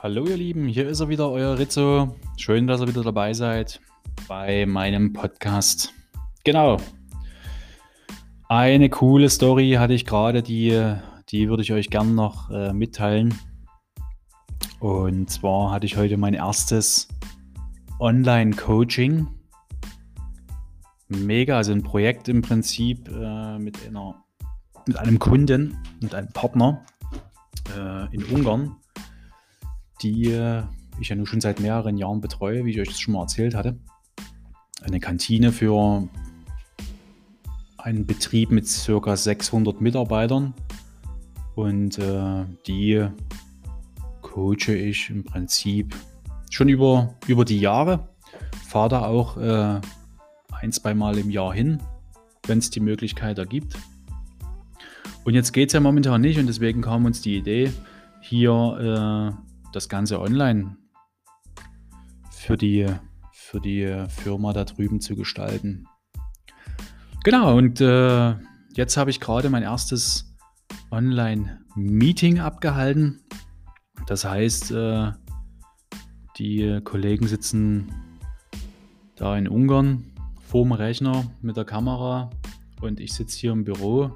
Hallo ihr Lieben, hier ist er wieder, euer Rizzo. Schön, dass ihr wieder dabei seid bei meinem Podcast. Genau. Eine coole Story hatte ich gerade, die, die würde ich euch gern noch äh, mitteilen. Und zwar hatte ich heute mein erstes Online-Coaching. Mega, also ein Projekt im Prinzip äh, mit, einer, mit einem Kunden, mit einem Partner äh, in Ungarn die ich ja nun schon seit mehreren Jahren betreue, wie ich euch das schon mal erzählt hatte. Eine Kantine für einen Betrieb mit ca. 600 Mitarbeitern und äh, die coache ich im Prinzip schon über, über die Jahre. Fahre da auch äh, ein, zwei Mal im Jahr hin, wenn es die Möglichkeit ergibt. Und jetzt geht es ja momentan nicht und deswegen kam uns die Idee, hier äh, das Ganze online für die, für die Firma da drüben zu gestalten. Genau, und äh, jetzt habe ich gerade mein erstes Online-Meeting abgehalten. Das heißt, äh, die Kollegen sitzen da in Ungarn vorm Rechner mit der Kamera und ich sitze hier im Büro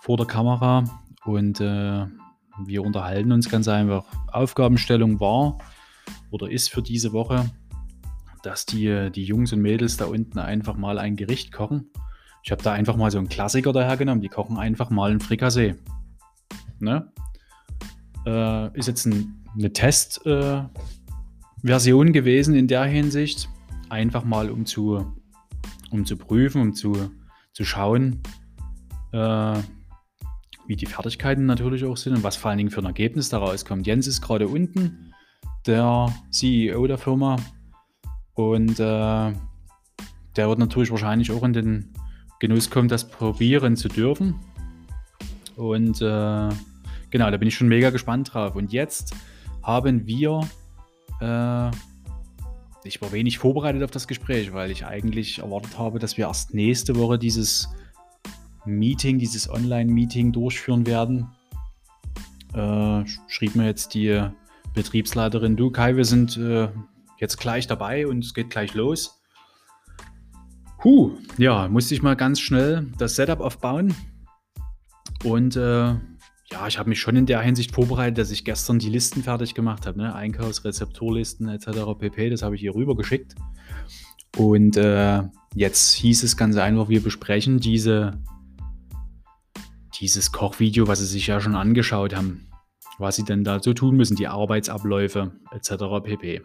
vor der Kamera und äh, wir unterhalten uns ganz einfach. Aufgabenstellung war oder ist für diese Woche, dass die, die Jungs und Mädels da unten einfach mal ein Gericht kochen. Ich habe da einfach mal so einen Klassiker dahergenommen. Die kochen einfach mal ein Frikassee. Ne? Äh, ist jetzt ein, eine Testversion äh, gewesen in der Hinsicht. Einfach mal um zu, um zu prüfen, um zu, zu schauen, äh, wie die Fertigkeiten natürlich auch sind und was vor allen Dingen für ein Ergebnis daraus kommt. Jens ist gerade unten, der CEO der Firma. Und äh, der wird natürlich wahrscheinlich auch in den Genuss kommen, das probieren zu dürfen. Und äh, genau, da bin ich schon mega gespannt drauf. Und jetzt haben wir, äh, ich war wenig vorbereitet auf das Gespräch, weil ich eigentlich erwartet habe, dass wir erst nächste Woche dieses Meeting, dieses Online-Meeting durchführen werden, äh, schrieb mir jetzt die Betriebsleiterin, du Kai, wir sind äh, jetzt gleich dabei und es geht gleich los. Huh, ja, musste ich mal ganz schnell das Setup aufbauen. Und äh, ja, ich habe mich schon in der Hinsicht vorbereitet, dass ich gestern die Listen fertig gemacht habe. Ne? Einkaufsrezepturlisten etc. pp. Das habe ich hier rüber geschickt. Und äh, jetzt hieß es ganz einfach, wir besprechen diese dieses Kochvideo, was Sie sich ja schon angeschaut haben, was Sie denn dazu tun müssen, die Arbeitsabläufe etc. pp.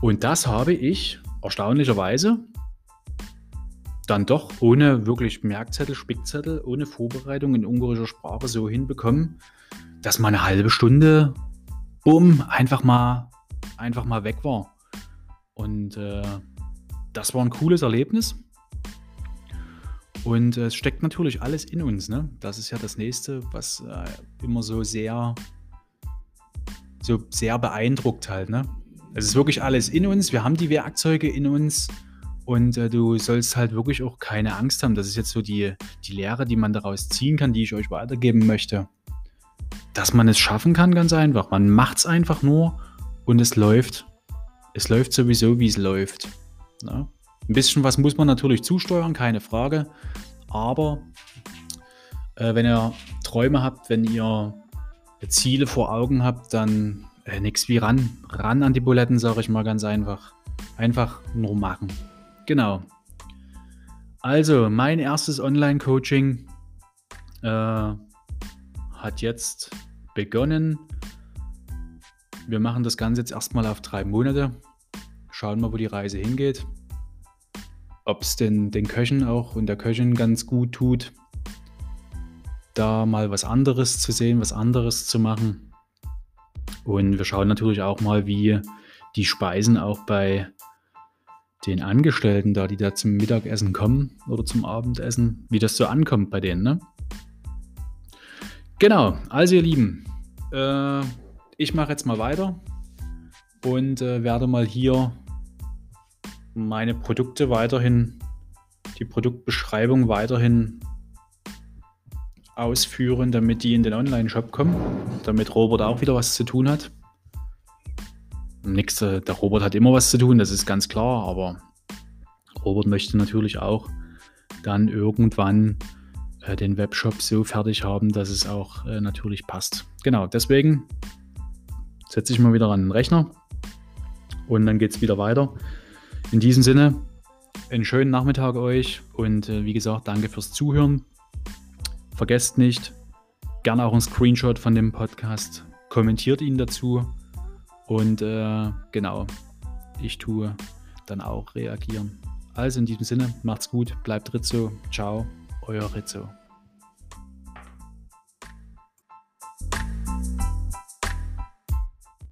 Und das habe ich erstaunlicherweise dann doch ohne wirklich Merkzettel, Spickzettel, ohne Vorbereitung in ungarischer Sprache so hinbekommen, dass mal eine halbe Stunde, bumm, einfach mal, einfach mal weg war. Und äh, das war ein cooles Erlebnis. Und äh, es steckt natürlich alles in uns. Ne? Das ist ja das nächste, was äh, immer so sehr, so sehr beeindruckt halt. Ne? Es ist wirklich alles in uns. Wir haben die Werkzeuge in uns. Und äh, du sollst halt wirklich auch keine Angst haben. Das ist jetzt so die, die Lehre, die man daraus ziehen kann, die ich euch weitergeben möchte. Dass man es schaffen kann, ganz einfach. Man macht es einfach nur und es läuft. Es läuft sowieso, wie es läuft. Ne? Ein bisschen was muss man natürlich zusteuern, keine Frage. Aber äh, wenn ihr Träume habt, wenn ihr Ziele vor Augen habt, dann äh, nichts wie ran. Ran an die Buletten, sage ich mal ganz einfach. Einfach nur machen. Genau. Also, mein erstes Online-Coaching äh, hat jetzt begonnen. Wir machen das Ganze jetzt erstmal auf drei Monate. Schauen mal, wo die Reise hingeht ob es denn den Köchen auch und der Köchin ganz gut tut, da mal was anderes zu sehen, was anderes zu machen. Und wir schauen natürlich auch mal, wie die Speisen auch bei den Angestellten da, die da zum Mittagessen kommen oder zum Abendessen, wie das so ankommt bei denen. Ne? Genau, also ihr Lieben, äh, ich mache jetzt mal weiter und äh, werde mal hier meine Produkte weiterhin, die Produktbeschreibung weiterhin ausführen, damit die in den Online-Shop kommen, damit Robert auch wieder was zu tun hat. Nix, der Robert hat immer was zu tun, das ist ganz klar, aber Robert möchte natürlich auch dann irgendwann äh, den Webshop so fertig haben, dass es auch äh, natürlich passt. Genau, deswegen setze ich mal wieder an den Rechner und dann geht es wieder weiter. In diesem Sinne, einen schönen Nachmittag euch und äh, wie gesagt, danke fürs Zuhören. Vergesst nicht, gerne auch ein Screenshot von dem Podcast, kommentiert ihn dazu und äh, genau, ich tue dann auch reagieren. Also in diesem Sinne, macht's gut, bleibt Rizzo, ciao, euer Rizzo.